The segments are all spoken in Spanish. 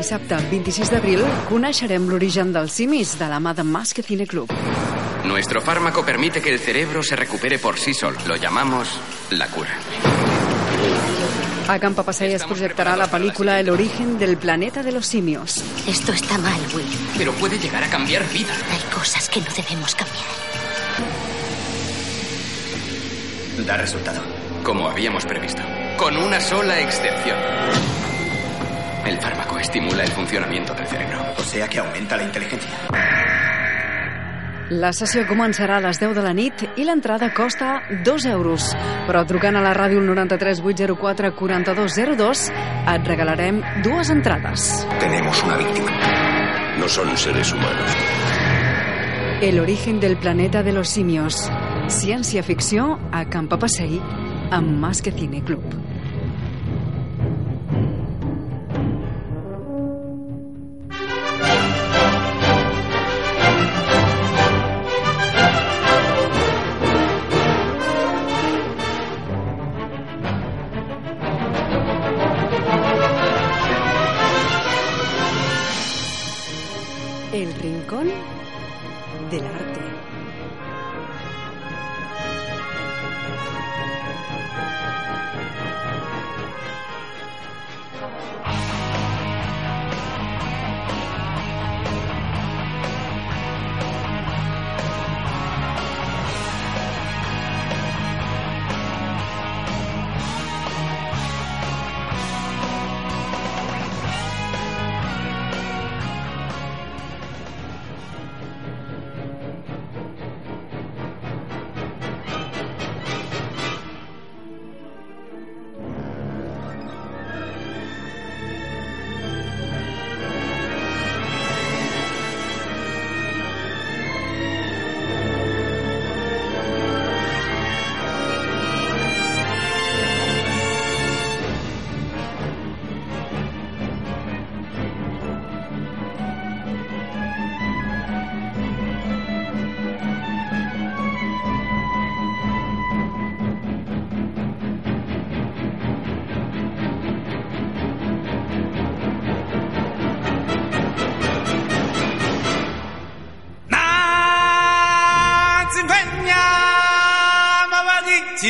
dissabte 26 d'abril coneixerem l'origen dels simis de la mà de Más que Cine Club. Nuestro fármaco permite que el cerebro se recupere por sí solo. Lo llamamos la cura. A Camp Papasei es projectarà la pel·lícula El origen del planeta de los simios. Esto está mal, Will. Pero puede llegar a cambiar vidas. Hay cosas que no debemos cambiar. Da resultado. Como habíamos previsto. Con una sola excepción. El fármaco estimula el funcionamiento del cerebro. O sea que aumenta la inteligencia. La sessió començarà a les 10 de la nit i l'entrada costa 2 euros. Però trucant a la ràdio 93 804 4202 et regalarem dues entrades. Tenemos una víctima. No son seres humanos. El origen del planeta de los simios. Ciència-ficció a Camp Papasei amb Más que Cine Club. El rincón del arte.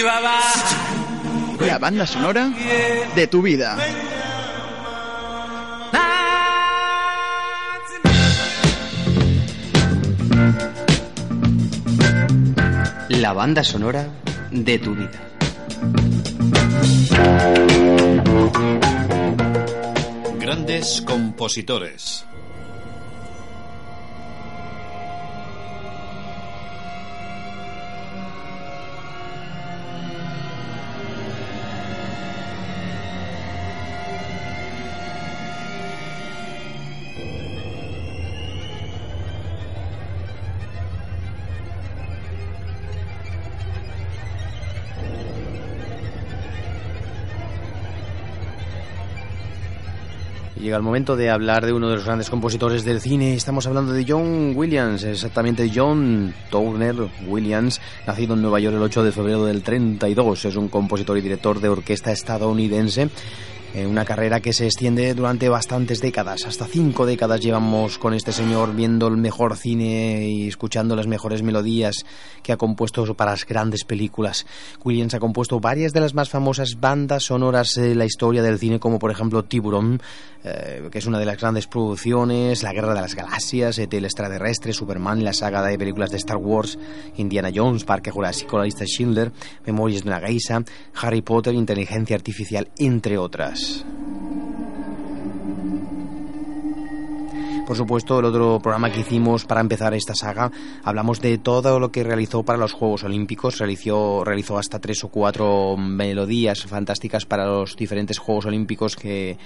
La banda sonora de tu vida. La banda sonora de tu vida. Grandes compositores. Llega el momento de hablar de uno de los grandes compositores del cine. Estamos hablando de John Williams, exactamente John Turner Williams, nacido en Nueva York el 8 de febrero del 32. Es un compositor y director de orquesta estadounidense. Eh, una carrera que se extiende durante bastantes décadas, hasta cinco décadas llevamos con este señor viendo el mejor cine y escuchando las mejores melodías que ha compuesto para las grandes películas. Williams ha compuesto varias de las más famosas bandas sonoras de la historia del cine, como por ejemplo Tiburón, eh, que es una de las grandes producciones, La Guerra de las Galaxias, ET el extraterrestre, Superman, la saga de películas de Star Wars, Indiana Jones, Parque Jurásico, la lista Schindler, Memorias de una Geisa, Harry Potter, Inteligencia Artificial, entre otras. Por supuesto, el otro programa que hicimos para empezar esta saga, hablamos de todo lo que realizó para los Juegos Olímpicos. Realizó, realizó hasta tres o cuatro melodías fantásticas para los diferentes Juegos Olímpicos que,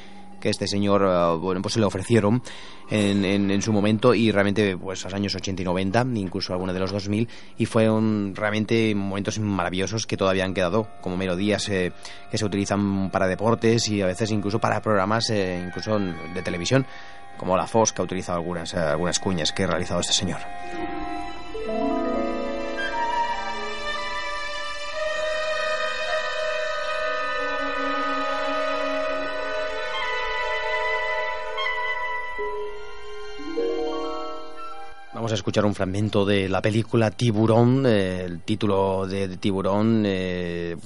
que este señor uh, bueno pues se le ofrecieron en, en, en, su momento y realmente pues los años 80 y 90 incluso algunos de los 2000 y fueron realmente momentos maravillosos que todavía han quedado como melodías eh, que se utilizan para deportes y a veces incluso para programas eh, incluso de televisión como la FOS que ha utilizado algunas, eh, algunas cuñas que ha realizado este señor. Vamos a escuchar un fragmento de la película Tiburón. Eh, el título de, Tiburón eh,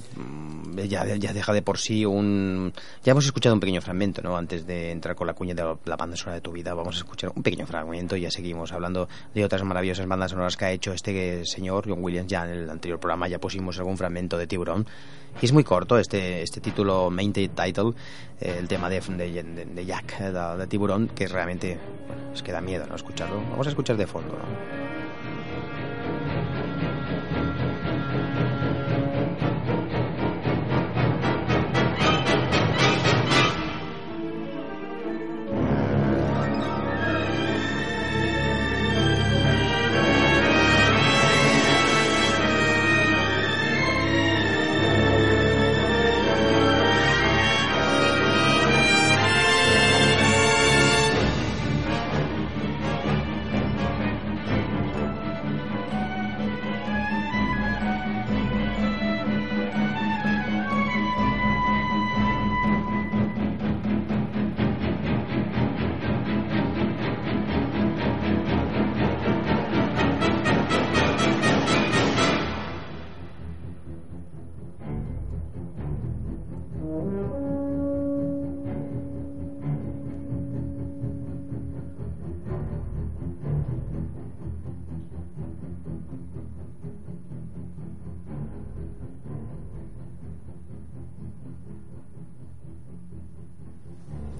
ya, ya, deja de por sí un... Ya hemos escuchado un pequeño fragmento, ¿no? Antes de entrar con la cuña de la, banda sonora de tu vida, vamos a escuchar un pequeño fragmento y ya seguimos hablando de otras maravillosas bandas sonoras que ha hecho este señor, John Williams, ya en el anterior programa ya pusimos algún fragmento de Tiburón. Y es muy corto este, este título, main title, eh, el tema de, de, de Jack, de, de, Tiburón, que realmente, bueno, es miedo no escucharlo. Vamos a escuchar de fondo, though.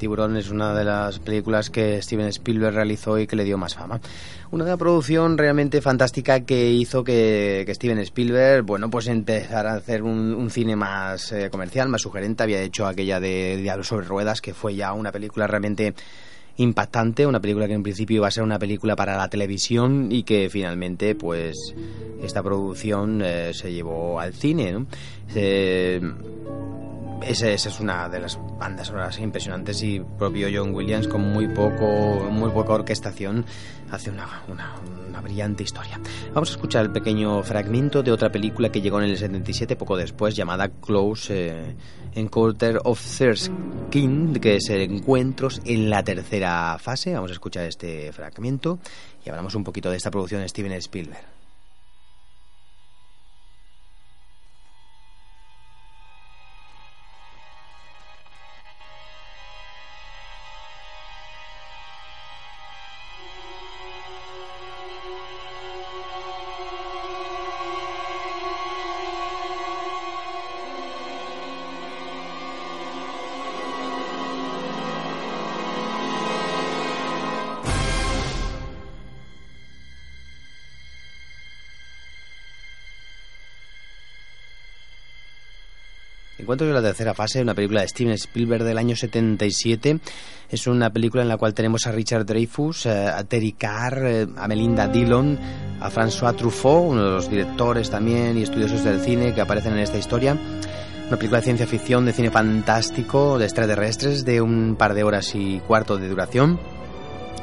Tiburón es una de las películas que Steven Spielberg realizó y que le dio más fama. Una producción realmente fantástica que hizo que, Steven Spielberg, bueno, pues empezara a hacer un, cine más eh, comercial, más sugerente. Había hecho aquella de Diablo sobre Ruedas, que fue ya una película realmente impactante, una película que en principio iba a ser una película para la televisión y que finalmente, pues, esta producción eh, se llevó al cine, ¿no? Esa, es una de las bandas sonoras impresionantes y propio John Williams con muy poco muy poca orquestación hace una, una, brillante historia. Vamos a escuchar el pequeño fragmento de otra película que llegó en el 77 poco después llamada Close eh, Encounter of Third King que es Encuentros en la tercera fase. Vamos a escuchar este fragmento y hablamos un poquito de esta producción de Steven Spielberg. Encuentros de la tercera fase, una película de Steven Spielberg del año 77. Es una película en la cual tenemos a Richard Dreyfuss, eh, a Terry Carr, eh, a Melinda Dillon, a François Truffaut, uno de los directores también y estudiosos del cine que aparecen en esta historia. Una película de ciencia ficción, de cine fantástico, de extraterrestres, de un par de horas y cuarto de duración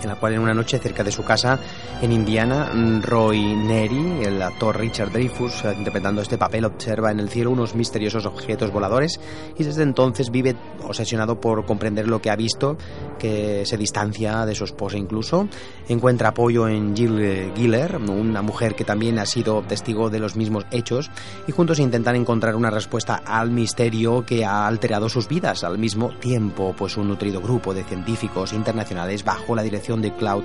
en la cual en una noche cerca de su casa en Indiana, Roy Neri, el actor Richard Dreyfuss, eh, interpretando este papel, observa en el cielo unos misteriosos objetos voladores y desde entonces vive obsesionado por comprender lo que ha visto, que se distancia de su esposa incluso. Encuentra apoyo en Jill Giller, una mujer que también ha sido testigo de los mismos hechos, y juntos intentan encontrar una respuesta al misterio que ha alterado sus vidas. Al mismo tiempo, pues un nutrido grupo de científicos internacionales bajo la dirección de Cloud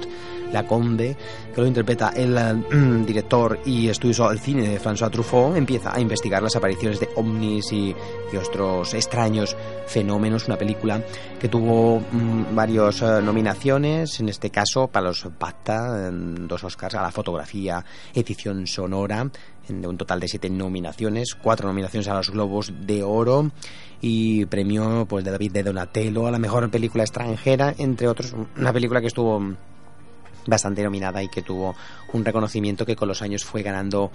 Lacombe, que lo interpreta el eh, director y estudioso del cine de François Truffaut, empieza a investigar las apariciones de ovnis y, otros extraños fenómenos. Una película que tuvo mm, varias eh, nominaciones, en este caso para los BAFTA, dos Oscars a la fotografía, edición sonora, de un total de siete nominaciones, cuatro nominaciones a los Globos de Oro y premio pues de David de Donatello a la mejor película extranjera, entre otros, una película que estuvo bastante nominada y que tuvo un reconocimiento que con los años fue ganando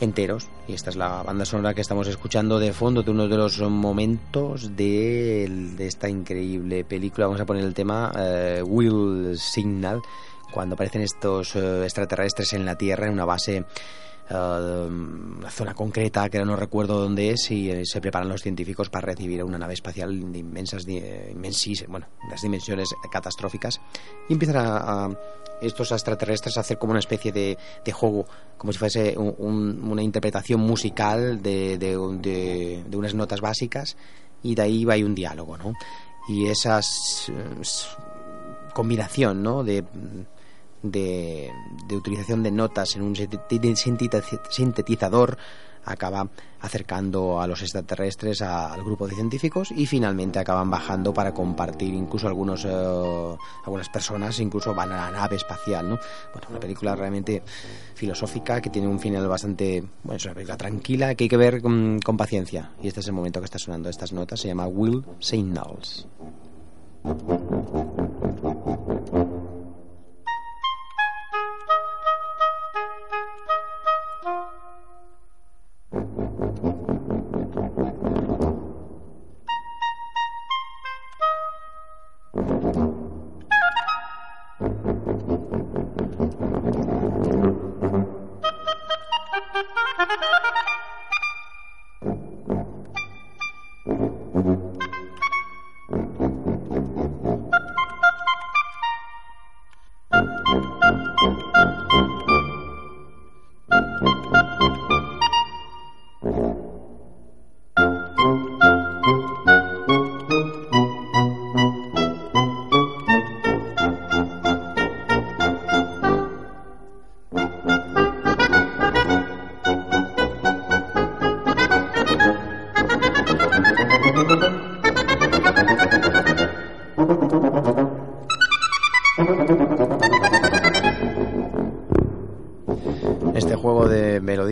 enteros. Y esta es la banda sonora que estamos escuchando de fondo de uno de los momentos de, esta increíble película. Vamos a poner el tema eh, Will Signal cuando aparecen estos eh, extraterrestres en la Tierra en una base una zona concreta que no recuerdo dónde es y eh, se preparan los científicos para recibir una nave espacial de inmensas di- inmensis, bueno las dimensiones catastróficas y empiezan a, a estos extraterrestres a hacer como una especie de, de juego como si fuese un- un- una interpretación musical de, de, de- unas notas básicas y de ahí va un diálogo ¿no? y eh, s- combinación ¿no? de de, utilización de notas en un sinteti- sintetiz- sintetizador acaba acercando a los extraterrestres al grupo de científicos y finalmente acaban bajando para compartir incluso algunos eh, algunas personas incluso van a la nave espacial ¿no? bueno una película realmente filosófica que tiene un final bastante bueno es una película tranquila que hay que ver con, con paciencia. Y este es el momento que está sonando estas notas. Se llama Will Signals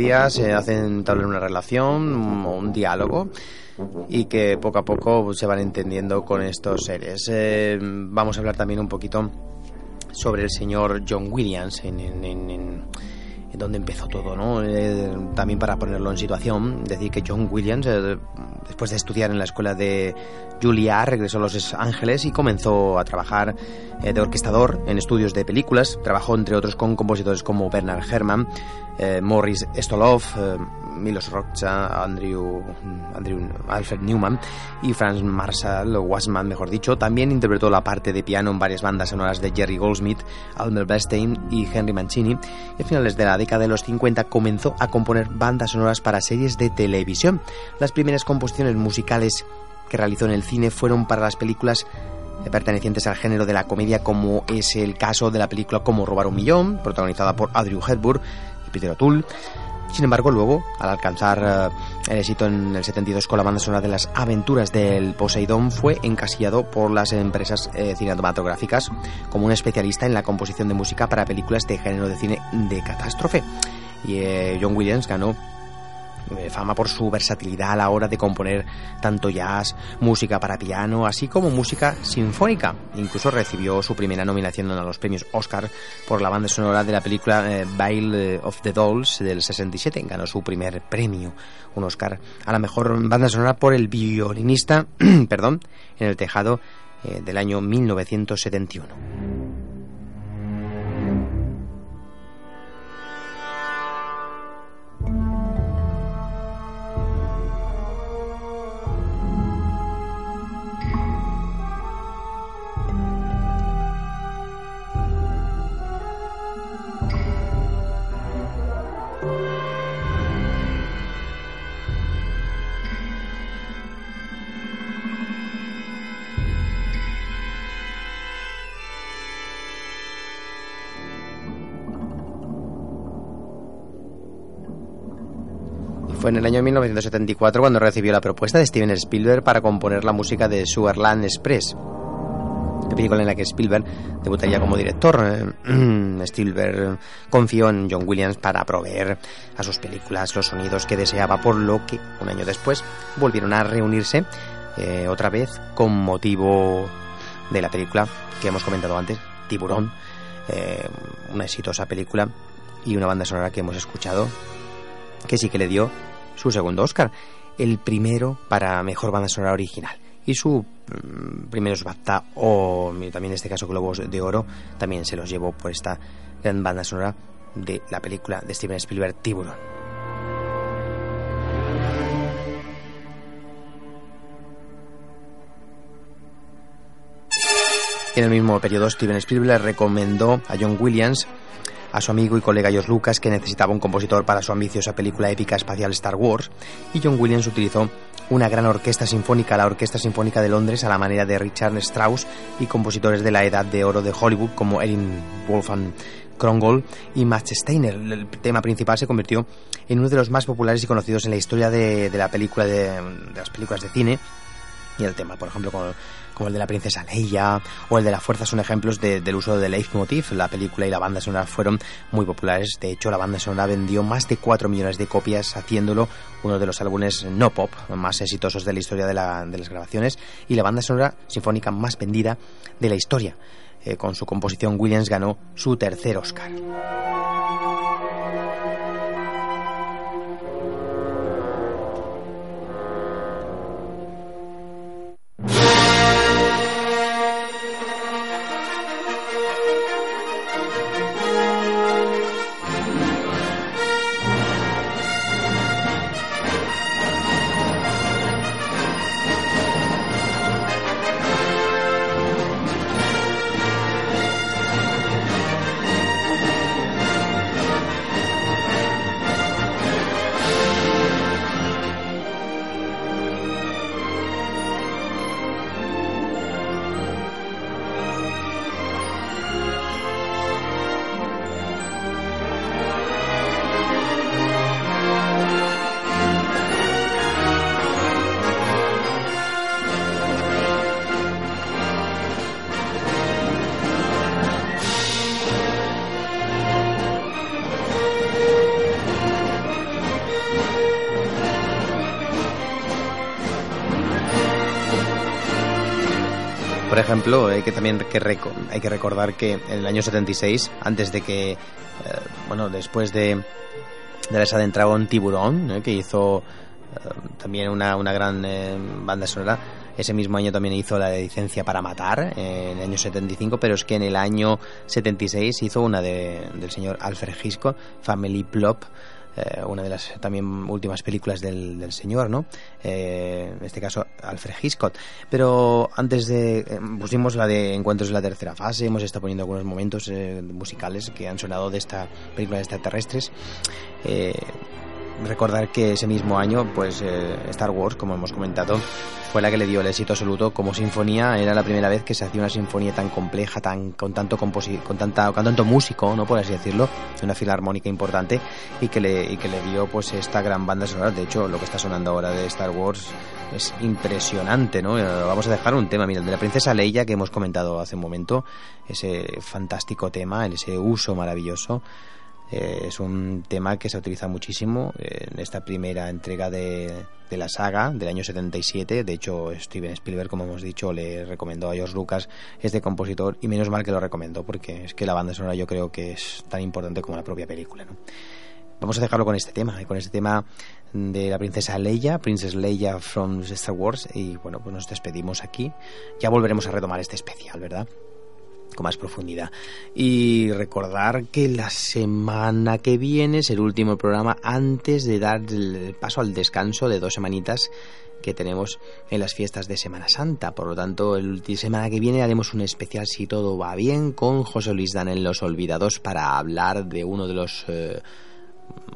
melodías se hacen entablar una relación, un, un diálogo y que poco a poco se van entendiendo con estos seres. Eh, vamos a hablar también un poquito sobre el señor John Williams en, en- en donde empezó todo, ¿no? Eh, también para ponerlo en situación, decir que John Williams, eh, después de estudiar en la escuela de Juilliard, regresó a Los Ángeles y comenzó a trabajar eh, de orquestador en estudios de películas. Trabajó, entre otros, con compositores como Bernard Herrmann, eh, Morris Stolov, eh, Milos Rocha, Andrew, Andrew Alfred Newman y Franz Marshall, o Wassman, mejor dicho. También interpretó la parte de piano en varias bandas sonoras de Jerry Goldsmith, Almer Bernstein y Henry Mancini. Y a finales de la década de los 50 comenzó a componer bandas sonoras para series de televisión. Las primeras composiciones musicales que realizó en el cine fueron para las películas pertenecientes al género de la comedia, como es el caso de la película Como robar un millón, protagonizada por Audrey Hepburn y Peter O'Toole. Sin embargo, luego, al alcanzar eh, el éxito en el 72 con la banda sonora de las aventuras del Poseidón, fue encasillado por las empresas eh, cinematográficas como un especialista en la composición de música para películas de género de cine de catástrofe. Y eh, John Williams ganó fama por su versatilidad a la hora de componer tanto jazz, música para piano, así como música sinfónica. Incluso recibió su primera nominación a los premios Oscar por la banda sonora de la película eh, Bale of the Dolls del 67. Ganó su primer premio, un Oscar a la mejor banda sonora por el violinista, perdón, en el tejado eh, del año 1971. Fue en el año 1974 cuando recibió la propuesta de Steven Spielberg para componer la música de Sugarland Express, la película en la que Spielberg debutaría como director. Eh, Spielberg confió en John Williams para proveer a sus películas los sonidos que deseaba, por lo que un año después volvieron a reunirse eh, otra vez con motivo de la película que hemos comentado antes, Tiburón, eh, una exitosa película y una banda sonora que hemos escuchado que sí que le dio su segundo Oscar, el primero para mejor banda sonora original. Y su mm, primeros BAFTA o también en este caso Globos de Oro también se los llevó por esta gran banda sonora de la película de Steven Spielberg Tiburón. En el mismo periodo, Steven Spielberg recomendó a John Williams a su amigo y colega George Lucas que necesitaba un compositor para su ambiciosa película épica espacial Star Wars y John Williams utilizó una gran orquesta sinfónica, la Orquesta Sinfónica de Londres, a la manera de Richard Strauss y compositores de la Edad de Oro de Hollywood como Erin Wolfgang Krongol y Max Steiner. El tema principal se convirtió en uno de los más populares y conocidos en la historia de, la película de, de las películas de cine y el tema, por ejemplo, como el de la princesa Leia o el de la fuerza son ejemplos del uso del leitmotiv. La película y la banda sonora fueron muy populares. De hecho, la banda sonora vendió más de 4 millones de copias, haciéndolo uno de los álbumes no pop más exitosos de la historia de, las grabaciones y la banda sonora sinfónica más vendida de la historia. Eh, con su composición, Williams ganó su tercer Oscar. Hay que también que hay que recordar que en el año 76, antes de que, eh, bueno, después de, de haberse adentrado en Tiburón, ¿eh? que hizo eh, también una, una gran banda sonora, ese mismo año también hizo la de licencia para matar, en el año 75, pero es que en el año 76 hizo una de, del señor Alfred Hitchcock, Family Plop, eh, una de las también últimas películas del, señor, ¿no? Eh, en este caso, Alfred Hitchcock. Pero antes de... Eh, pusimos la de Encuentros en la tercera fase, hemos estado poniendo algunos momentos musicales que han sonado de esta película de extraterrestres recordar que ese mismo año, pues Star Wars, como hemos comentado, fue la que le dio el éxito absoluto como sinfonía. Era la primera vez que se hacía una sinfonía tan compleja, tan con tanto con tanta con tanto músico, no por así decirlo, una filarmónica importante y que le y que le dio pues esta gran banda sonora. De hecho, lo que está sonando ahora de Star Wars es impresionante, ¿no? Vamos a dejar un tema, mira, el de la princesa Leia que hemos comentado hace un momento, ese fantástico tema, ese uso maravilloso eh, es un tema que se utiliza muchísimo en esta primera entrega de, de, la saga del año 77. De hecho, Steven Spielberg, como hemos dicho, le recomendó a George Lucas este compositor y menos mal que lo recomendó porque es que la banda sonora yo creo que es tan importante como la propia película. ¿no? Vamos a dejarlo con este tema, con este tema de la princesa Leia, Princess Leia from Star Wars y bueno, pues nos despedimos aquí. Ya volveremos a retomar este especial, ¿verdad? Con más profundidad. Y recordar que la semana que viene es el último programa antes de dar el paso al descanso de dos semanitas que tenemos en las fiestas de Semana Santa. Por lo tanto, el semana que viene haremos un especial, si todo va bien, con José Luis Dan en Los Olvidados para hablar de uno de los... Eh,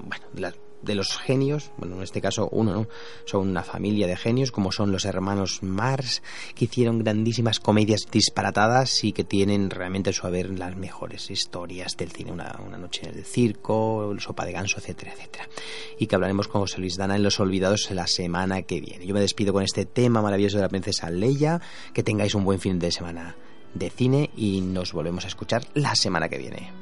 bueno, las de los genios, bueno, en este caso uno, ¿no? Son una familia de genios, como son los hermanos Mars, que hicieron grandísimas comedias disparatadas y que tienen realmente su haber las mejores historias del cine. Una, una noche en el circo, sopa de ganso, etcétera, etcétera. Y que hablaremos con José Luis Dana en Los Olvidados la semana que viene. Yo me despido con este tema maravilloso de la princesa Leia. Que tengáis un buen fin de semana de cine y nos volvemos a escuchar la semana que viene.